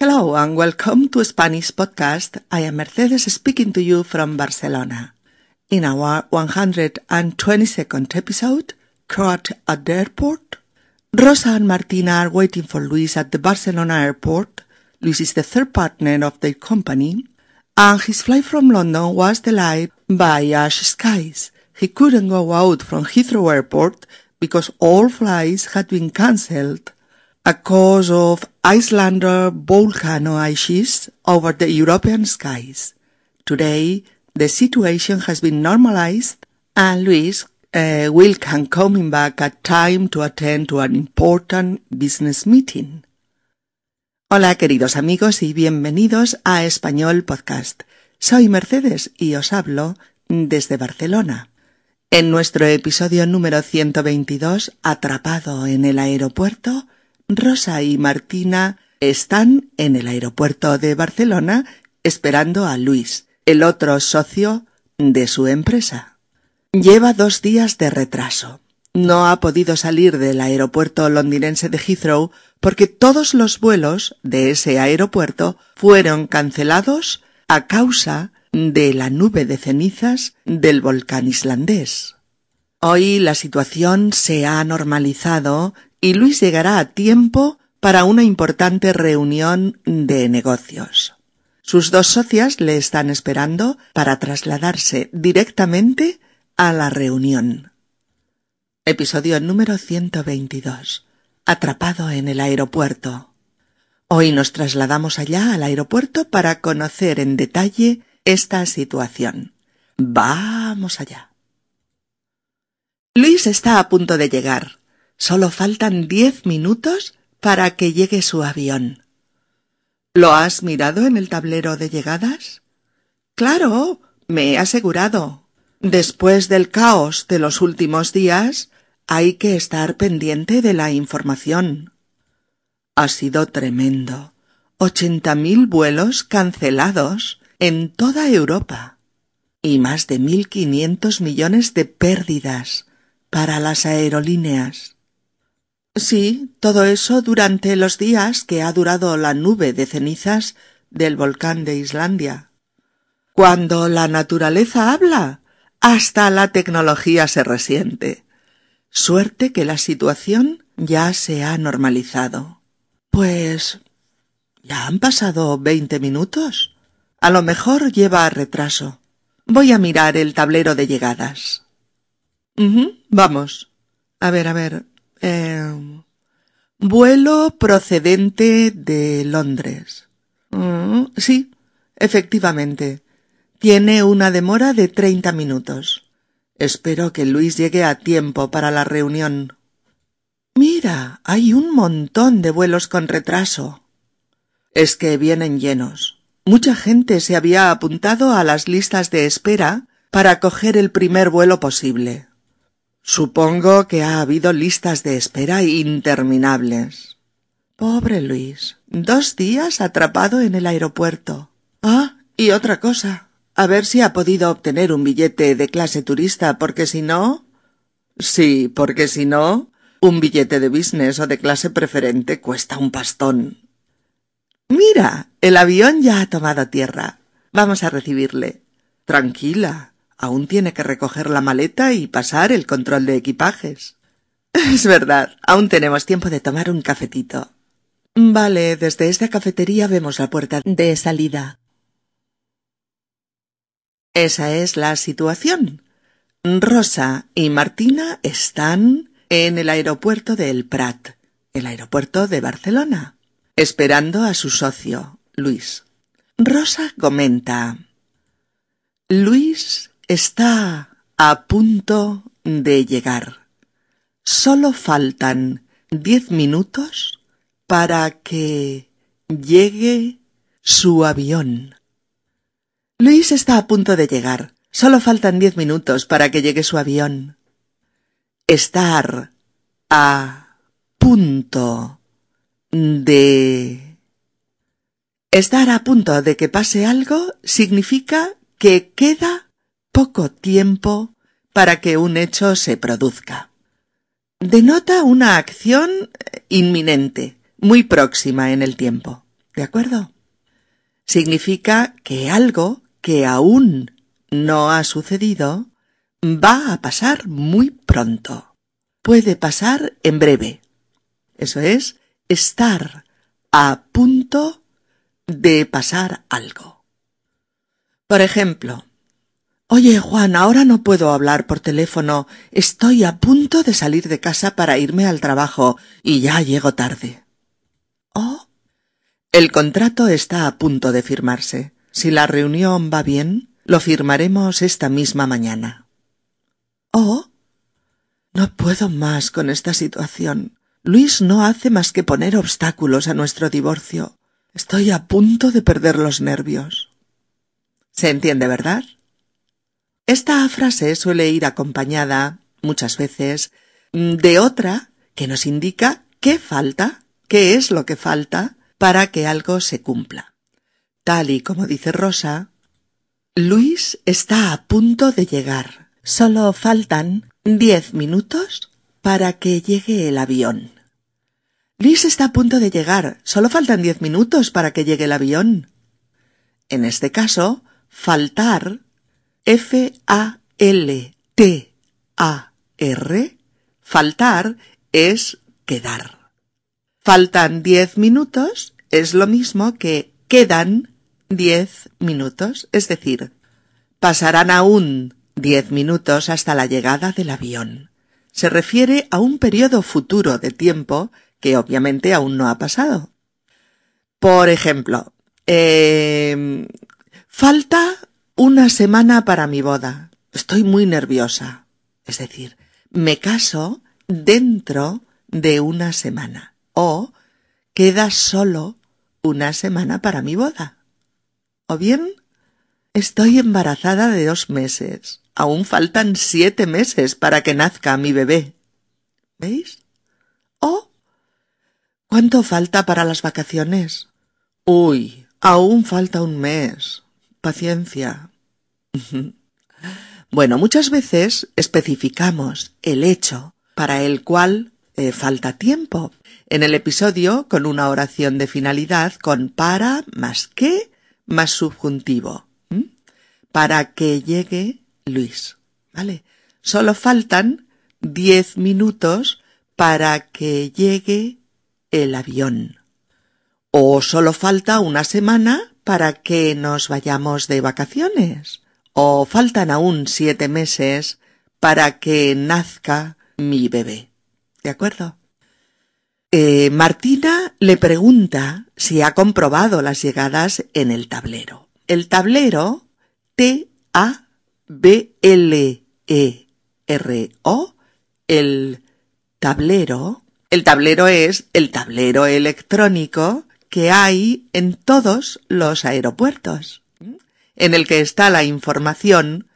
Hello and welcome to Spanish Podcast. I am Mercedes speaking to you from Barcelona. In our 122nd episode, Caught at the Airport, Rosa and Martina are waiting for Luis at the Barcelona airport. Luis is the third partner of their company, and his flight from London was delayed by ash skies. He couldn't go out from Heathrow Airport because all flights had been cancelled a cause of Icelander volcano ashes over the European skies. Today, the situation has been normalized and Luis uh, will can coming back at time to attend to an important business meeting. Hola queridos amigos y bienvenidos a Español Podcast. Soy Mercedes y os hablo desde Barcelona. En nuestro episodio número 122, Atrapado en el aeropuerto, Rosa y Martina están en el aeropuerto de Barcelona esperando a Luis, el otro socio de su empresa. Lleva dos días de retraso. No ha podido salir del aeropuerto londinense de Heathrow porque todos los vuelos de ese aeropuerto fueron cancelados a causa de la nube de cenizas del volcán islandés. Hoy la situación se ha normalizado y Luis llegará a tiempo para una importante reunión de negocios. Sus dos socias le están esperando para trasladarse directamente a la reunión. Episodio número 122. Atrapado en el aeropuerto. Hoy nos trasladamos allá al aeropuerto para conocer en detalle esta situación. Vamos allá. Luis está a punto de llegar. Solo faltan diez minutos para que llegue su avión. ¿Lo has mirado en el tablero de llegadas? Claro, me he asegurado. Después del caos de los últimos días, hay que estar pendiente de la información. Ha sido tremendo. Ochenta mil vuelos cancelados en toda Europa y más de mil quinientos millones de pérdidas para las aerolíneas. Sí, todo eso durante los días que ha durado la nube de cenizas del volcán de Islandia. Cuando la naturaleza habla, hasta la tecnología se resiente. Suerte que la situación ya se ha normalizado. Pues ya han pasado veinte minutos. A lo mejor lleva retraso. Voy a mirar el tablero de llegadas. Vamos. A ver, a ver. Eh, vuelo procedente de Londres. Mm, sí, efectivamente. Tiene una demora de treinta minutos. Espero que Luis llegue a tiempo para la reunión. Mira, hay un montón de vuelos con retraso. Es que vienen llenos. Mucha gente se había apuntado a las listas de espera para coger el primer vuelo posible. Supongo que ha habido listas de espera interminables. Pobre Luis. Dos días atrapado en el aeropuerto. Ah, y otra cosa. A ver si ha podido obtener un billete de clase turista, porque si no. Sí, porque si no, un billete de business o de clase preferente cuesta un pastón. Mira, el avión ya ha tomado tierra. Vamos a recibirle. Tranquila. Aún tiene que recoger la maleta y pasar el control de equipajes. Es verdad, aún tenemos tiempo de tomar un cafetito. Vale, desde esta cafetería vemos la puerta de salida. Esa es la situación. Rosa y Martina están en el aeropuerto de El Prat, el aeropuerto de Barcelona, esperando a su socio, Luis. Rosa comenta Luis está a punto de llegar. Solo faltan diez minutos para que llegue su avión. Luis está a punto de llegar. Solo faltan diez minutos para que llegue su avión. Estar a punto de... Estar a punto de que pase algo significa que queda poco tiempo para que un hecho se produzca. Denota una acción inminente, muy próxima en el tiempo. ¿De acuerdo? Significa que algo que aún no ha sucedido va a pasar muy pronto. Puede pasar en breve. Eso es, estar a punto de pasar algo. Por ejemplo, Oye, Juan, ahora no puedo hablar por teléfono. Estoy a punto de salir de casa para irme al trabajo y ya llego tarde. Oh. El contrato está a punto de firmarse. Si la reunión va bien, lo firmaremos esta misma mañana. Oh. No puedo más con esta situación. Luis no hace más que poner obstáculos a nuestro divorcio. Estoy a punto de perder los nervios. ¿Se entiende, verdad? Esta frase suele ir acompañada, muchas veces, de otra que nos indica qué falta, qué es lo que falta para que algo se cumpla. Tal y como dice Rosa, Luis está a punto de llegar. Solo faltan diez minutos para que llegue el avión. Luis está a punto de llegar. Solo faltan diez minutos para que llegue el avión. En este caso, faltar F-A-L-T-A-R, faltar es quedar. Faltan diez minutos es lo mismo que quedan diez minutos, es decir, pasarán aún diez minutos hasta la llegada del avión. Se refiere a un periodo futuro de tiempo que obviamente aún no ha pasado. Por ejemplo, eh, falta una semana para mi boda. Estoy muy nerviosa. Es decir, me caso dentro de una semana. O queda solo una semana para mi boda. O bien, estoy embarazada de dos meses. Aún faltan siete meses para que nazca mi bebé. ¿Veis? O, ¿cuánto falta para las vacaciones? Uy, aún falta un mes paciencia. bueno, muchas veces especificamos el hecho para el cual eh, falta tiempo. En el episodio con una oración de finalidad con para más que más subjuntivo. Para que llegue Luis. ¿Vale? Solo faltan diez minutos para que llegue el avión. O solo falta una semana para que nos vayamos de vacaciones. O faltan aún siete meses para que nazca mi bebé. ¿De acuerdo? Eh, Martina le pregunta si ha comprobado las llegadas en el tablero. El tablero T-A-B-L-E-R-O, el tablero, el tablero es el tablero electrónico que hay en todos los aeropuertos, en el que está la información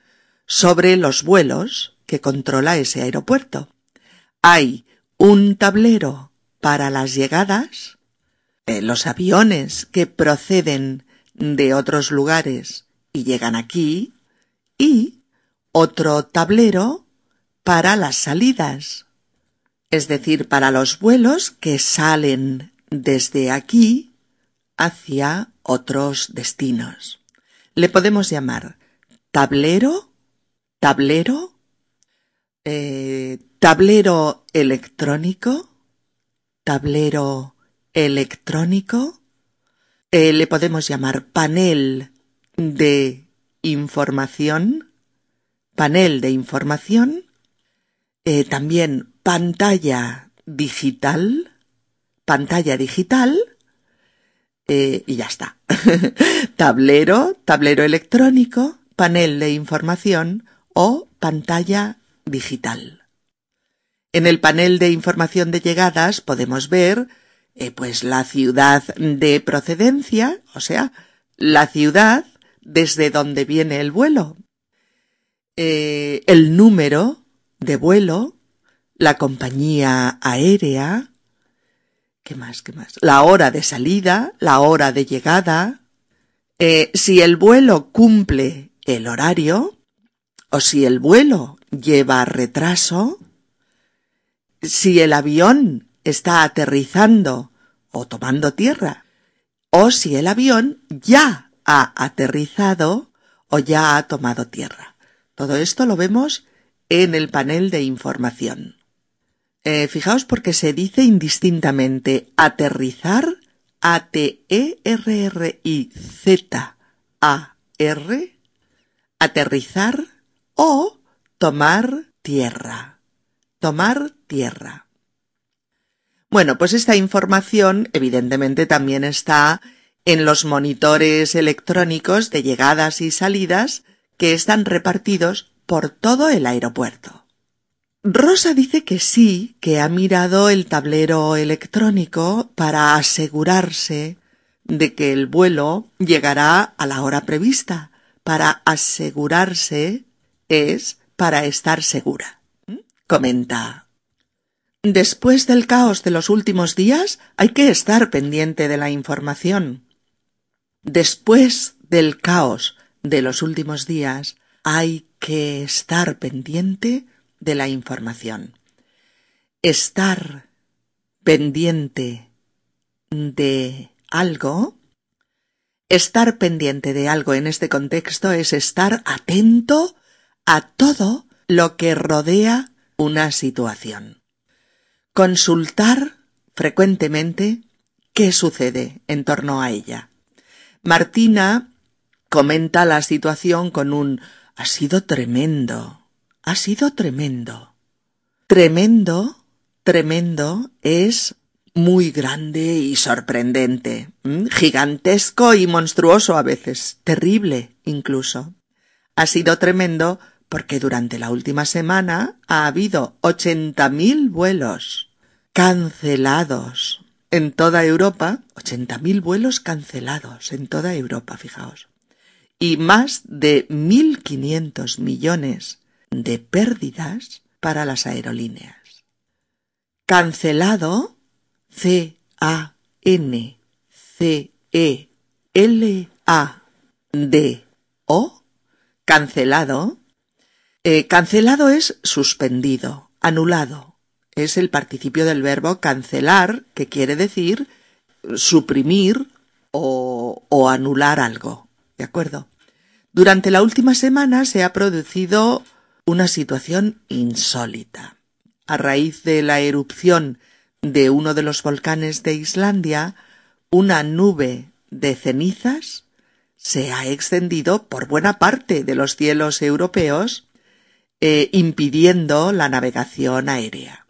sobre los vuelos que controla ese aeropuerto. Hay un tablero para las llegadas, eh, los aviones que proceden de otros lugares y llegan aquí, y otro tablero para las salidas, es decir, para los vuelos que salen desde aquí hacia otros destinos. Le podemos llamar tablero, tablero, eh, tablero electrónico, tablero electrónico, eh, le podemos llamar panel de información, panel de información, eh, también pantalla digital, pantalla digital y ya está. tablero, tablero electrónico, panel de información o pantalla digital. En el panel de información de llegadas podemos ver eh, pues la ciudad de procedencia, o sea, la ciudad desde donde viene el vuelo, eh, el número de vuelo, la compañía aérea, ¿Qué más? ¿Qué más? La hora de salida, la hora de llegada. Eh, si el vuelo cumple el horario, o si el vuelo lleva retraso, si el avión está aterrizando o tomando tierra, o si el avión ya ha aterrizado o ya ha tomado tierra. Todo esto lo vemos en el panel de información. Eh, fijaos porque se dice indistintamente aterrizar, A-T-E-R-R-I-Z-A-R, aterrizar o tomar tierra. Tomar tierra. Bueno, pues esta información evidentemente también está en los monitores electrónicos de llegadas y salidas que están repartidos por todo el aeropuerto. Rosa dice que sí, que ha mirado el tablero electrónico para asegurarse de que el vuelo llegará a la hora prevista. Para asegurarse es para estar segura. Comenta Después del caos de los últimos días hay que estar pendiente de la información. Después del caos de los últimos días hay que estar pendiente de la información. Estar pendiente de algo. Estar pendiente de algo en este contexto es estar atento a todo lo que rodea una situación consultar frecuentemente qué sucede en torno a ella. Martina comenta la situación con un ha sido tremendo, ha sido tremendo. Tremendo, tremendo es muy grande y sorprendente, gigantesco y monstruoso a veces, terrible incluso. Ha sido tremendo porque durante la última semana ha habido 80.000 vuelos cancelados en toda Europa, 80.000 vuelos cancelados en toda Europa, fijaos, y más de 1.500 millones de pérdidas para las aerolíneas. Cancelado, C-A-N-C-E-L-A-D-O, cancelado, cancelado es suspendido, anulado. Es el participio del verbo cancelar, que quiere decir suprimir o anular algo. ¿De acuerdo? Durante la última semana se ha producido una situación insólita. A raíz de la erupción de uno de los volcanes de Islandia, una nube de cenizas se ha extendido por buena parte de los cielos europeos eh, impidiendo la navegación aérea.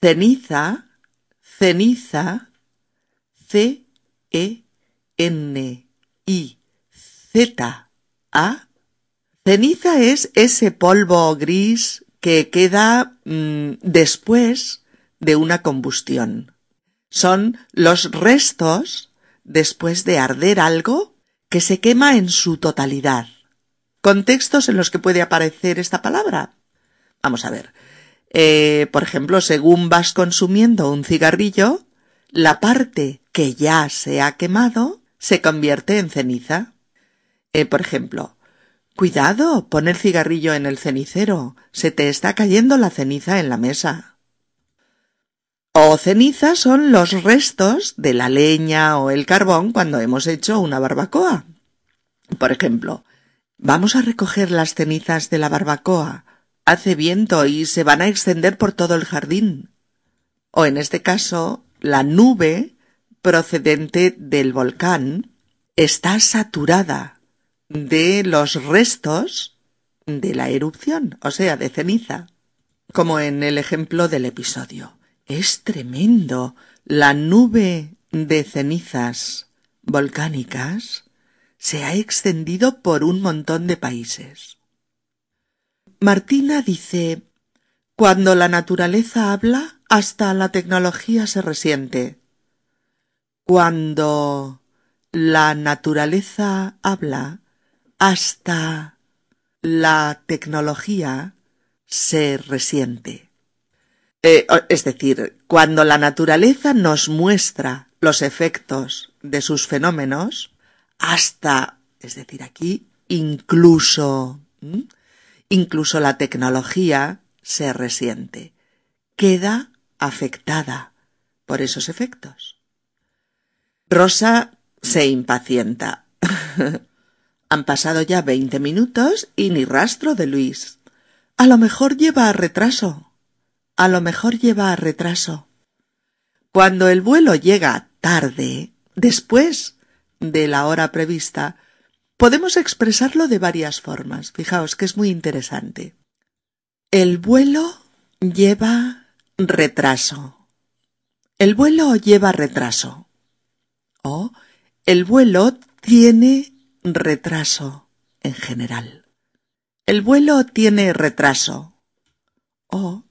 Ceniza, ceniza, C E N I Z A. Ceniza es ese polvo gris que queda mm, después de una combustión. Son los restos después de arder algo que se quema en su totalidad contextos en los que puede aparecer esta palabra. Vamos a ver. Eh, por ejemplo, según vas consumiendo un cigarrillo, la parte que ya se ha quemado se convierte en ceniza. Eh, por ejemplo, cuidado, pon el cigarrillo en el cenicero, se te está cayendo la ceniza en la mesa. O ceniza son los restos de la leña o el carbón cuando hemos hecho una barbacoa. Por ejemplo, Vamos a recoger las cenizas de la barbacoa. Hace viento y se van a extender por todo el jardín. O en este caso, la nube procedente del volcán está saturada de los restos de la erupción, o sea, de ceniza, como en el ejemplo del episodio. Es tremendo. La nube de cenizas volcánicas se ha extendido por un montón de países. Martina dice Cuando la naturaleza habla, hasta la tecnología se resiente. Cuando la naturaleza habla, hasta la tecnología se resiente. Eh, es decir, cuando la naturaleza nos muestra los efectos de sus fenómenos, hasta, es decir, aquí incluso, incluso la tecnología se resiente, queda afectada por esos efectos. Rosa se impacienta. Han pasado ya veinte minutos y ni rastro de Luis. A lo mejor lleva retraso. A lo mejor lleva retraso. Cuando el vuelo llega tarde, después de la hora prevista, podemos expresarlo de varias formas. Fijaos que es muy interesante. El vuelo lleva retraso. El vuelo lleva retraso. O el vuelo tiene retraso en general. El vuelo tiene retraso. O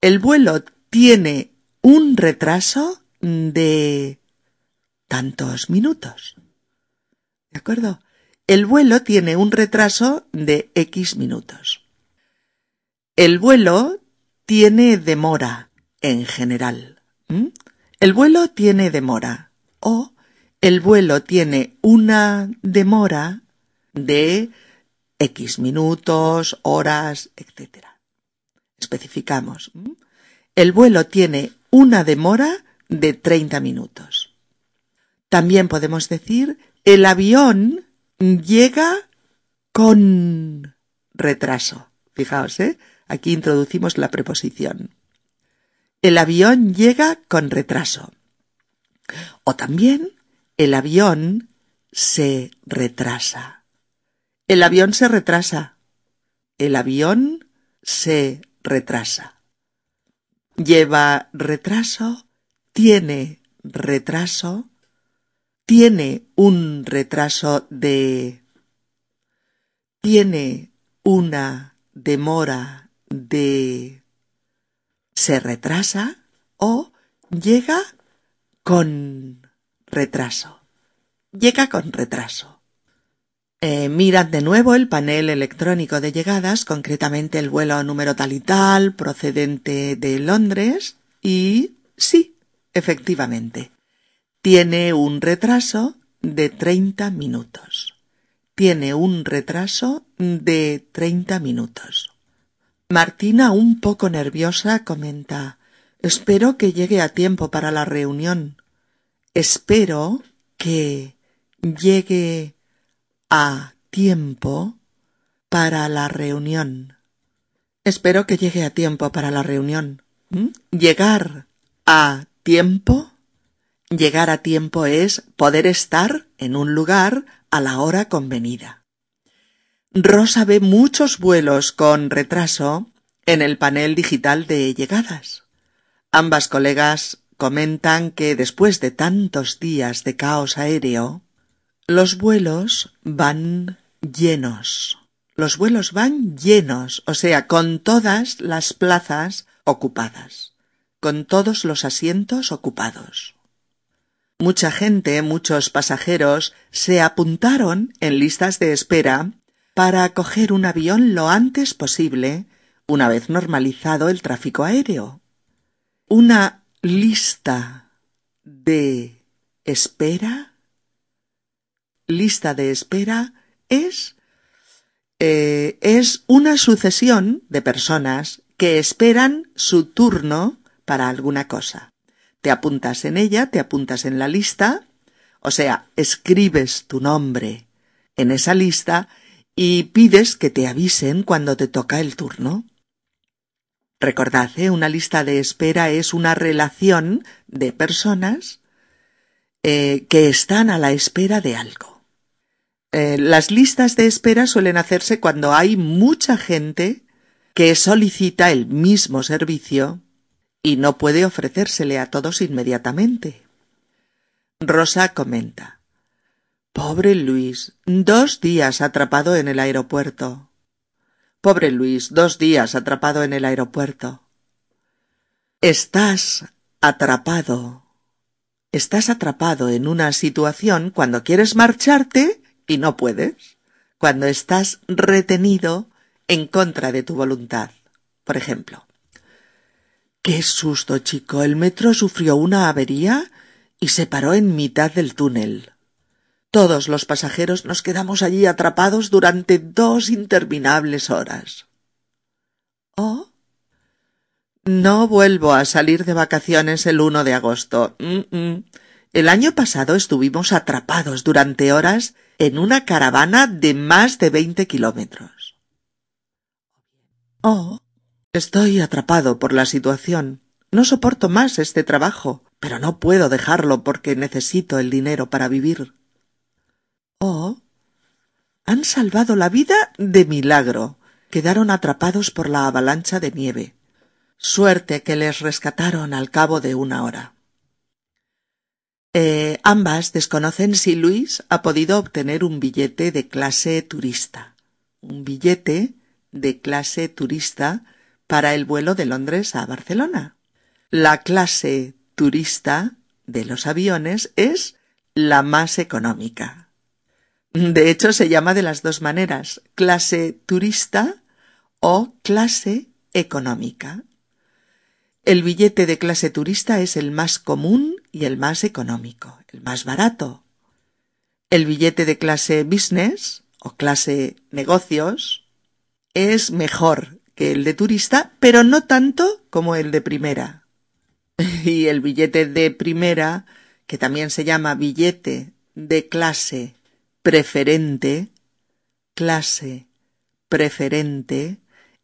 el vuelo tiene un retraso de tantos minutos. ¿De acuerdo? El vuelo tiene un retraso de X minutos. El vuelo tiene demora en general. El vuelo tiene demora o el vuelo tiene una demora de X minutos, horas, etc. Especificamos. El vuelo tiene una demora de 30 minutos. También podemos decir el avión llega con retraso. Fijaos, ¿eh? Aquí introducimos la preposición. El avión llega con retraso. O también el avión se retrasa. El avión se retrasa. El avión se retrasa. Lleva retraso, tiene retraso, tiene un retraso de... tiene una demora de... se retrasa o llega con retraso. Llega con retraso. Eh, mirad de nuevo el panel electrónico de llegadas, concretamente el vuelo número tal y tal, procedente de Londres, y sí, efectivamente, tiene un retraso de 30 minutos. Tiene un retraso de 30 minutos. Martina, un poco nerviosa, comenta Espero que llegue a tiempo para la reunión. Espero que llegue a tiempo para la reunión. Espero que llegue a tiempo para la reunión. ¿Mm? Llegar a tiempo Llegar a tiempo es poder estar en un lugar a la hora convenida. Rosa ve muchos vuelos con retraso en el panel digital de llegadas. Ambas colegas comentan que después de tantos días de caos aéreo, los vuelos van llenos. Los vuelos van llenos, o sea, con todas las plazas ocupadas, con todos los asientos ocupados. Mucha gente, muchos pasajeros, se apuntaron en listas de espera para coger un avión lo antes posible, una vez normalizado el tráfico aéreo. Una lista de espera. Lista de espera es eh, es una sucesión de personas que esperan su turno para alguna cosa te apuntas en ella, te apuntas en la lista, o sea, escribes tu nombre en esa lista y pides que te avisen cuando te toca el turno. Recordad, ¿eh? una lista de espera es una relación de personas eh, que están a la espera de algo. Eh, las listas de espera suelen hacerse cuando hay mucha gente que solicita el mismo servicio y no puede ofrecérsele a todos inmediatamente. Rosa comenta Pobre Luis, dos días atrapado en el aeropuerto. Pobre Luis, dos días atrapado en el aeropuerto. Estás atrapado. Estás atrapado en una situación cuando quieres marcharte y no puedes, cuando estás retenido en contra de tu voluntad. Por ejemplo, Qué susto, chico. El metro sufrió una avería y se paró en mitad del túnel. Todos los pasajeros nos quedamos allí atrapados durante dos interminables horas. Oh. No vuelvo a salir de vacaciones el uno de agosto. El año pasado estuvimos atrapados durante horas en una caravana de más de veinte kilómetros. Oh, estoy atrapado por la situación. No soporto más este trabajo, pero no puedo dejarlo porque necesito el dinero para vivir. Oh, han salvado la vida de milagro. Quedaron atrapados por la avalancha de nieve. Suerte que les rescataron al cabo de una hora. Eh, ambas desconocen si Luis ha podido obtener un billete de clase turista. Un billete de clase turista para el vuelo de Londres a Barcelona. La clase turista de los aviones es la más económica. De hecho, se llama de las dos maneras, clase turista o clase económica. El billete de clase turista es el más común y el más económico, el más barato. El billete de clase business o clase negocios es mejor que el de turista, pero no tanto como el de primera. Y el billete de primera, que también se llama billete de clase preferente, clase preferente,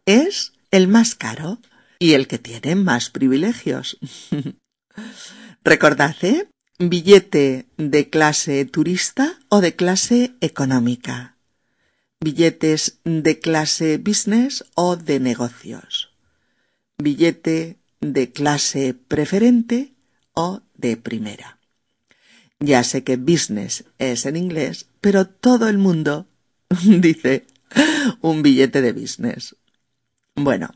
es el más caro y el que tiene más privilegios. Recordad, ¿eh? Billete de clase turista o de clase económica. Billetes de clase business o de negocios. Billete de clase preferente o de primera. Ya sé que business es en inglés, pero todo el mundo dice un billete de business. Bueno,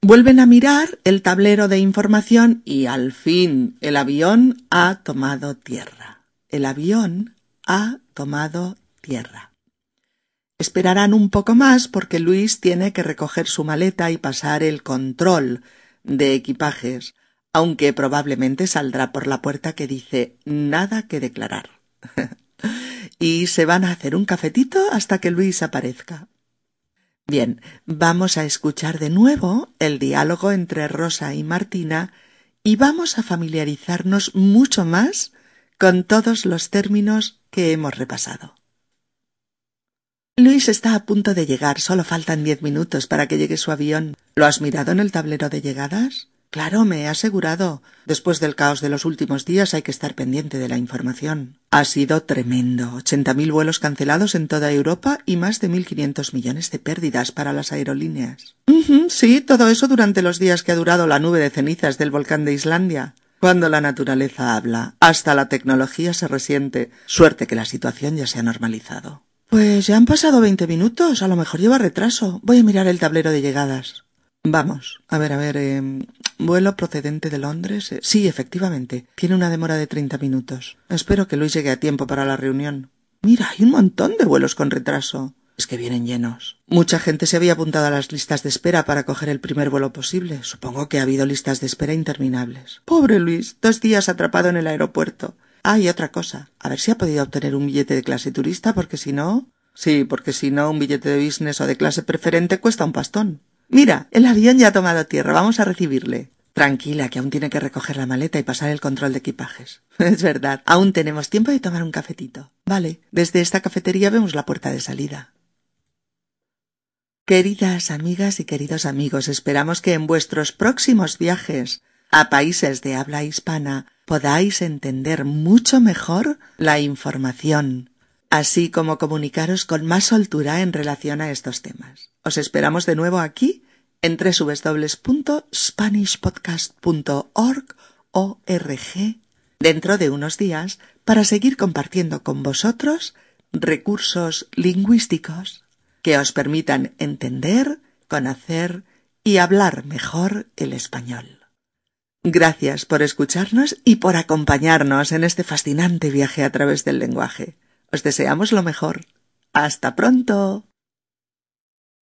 Vuelven a mirar el tablero de información y al fin el avión ha tomado tierra. El avión ha tomado tierra. Esperarán un poco más porque Luis tiene que recoger su maleta y pasar el control de equipajes, aunque probablemente saldrá por la puerta que dice nada que declarar. y se van a hacer un cafetito hasta que Luis aparezca. Bien, vamos a escuchar de nuevo el diálogo entre Rosa y Martina y vamos a familiarizarnos mucho más con todos los términos que hemos repasado. Luis está a punto de llegar, solo faltan diez minutos para que llegue su avión. ¿Lo has mirado en el tablero de llegadas? Claro, me he asegurado. Después del caos de los últimos días hay que estar pendiente de la información. Ha sido tremendo. Ochenta mil vuelos cancelados en toda Europa y más de mil quinientos millones de pérdidas para las aerolíneas. sí, todo eso durante los días que ha durado la nube de cenizas del volcán de Islandia. Cuando la naturaleza habla, hasta la tecnología se resiente. Suerte que la situación ya se ha normalizado. Pues ya han pasado veinte minutos. A lo mejor lleva retraso. Voy a mirar el tablero de llegadas. Vamos, a ver, a ver, eh, vuelo procedente de Londres. Eh, sí, efectivamente, tiene una demora de treinta minutos. Espero que Luis llegue a tiempo para la reunión. Mira, hay un montón de vuelos con retraso. Es que vienen llenos. Mucha gente se había apuntado a las listas de espera para coger el primer vuelo posible. Supongo que ha habido listas de espera interminables. Pobre Luis, dos días atrapado en el aeropuerto. Ah, y otra cosa. A ver si ha podido obtener un billete de clase turista, porque si no. Sí, porque si no, un billete de business o de clase preferente cuesta un pastón. Mira, el avión ya ha tomado tierra. Vamos a recibirle. Tranquila, que aún tiene que recoger la maleta y pasar el control de equipajes. Es verdad. Aún tenemos tiempo de tomar un cafetito. Vale. Desde esta cafetería vemos la puerta de salida. Queridas amigas y queridos amigos, esperamos que en vuestros próximos viajes a países de habla hispana podáis entender mucho mejor la información, así como comunicaros con más soltura en relación a estos temas. Os esperamos de nuevo aquí en www.spanishpodcast.org dentro de unos días para seguir compartiendo con vosotros recursos lingüísticos que os permitan entender, conocer y hablar mejor el español. Gracias por escucharnos y por acompañarnos en este fascinante viaje a través del lenguaje. Os deseamos lo mejor. Hasta pronto.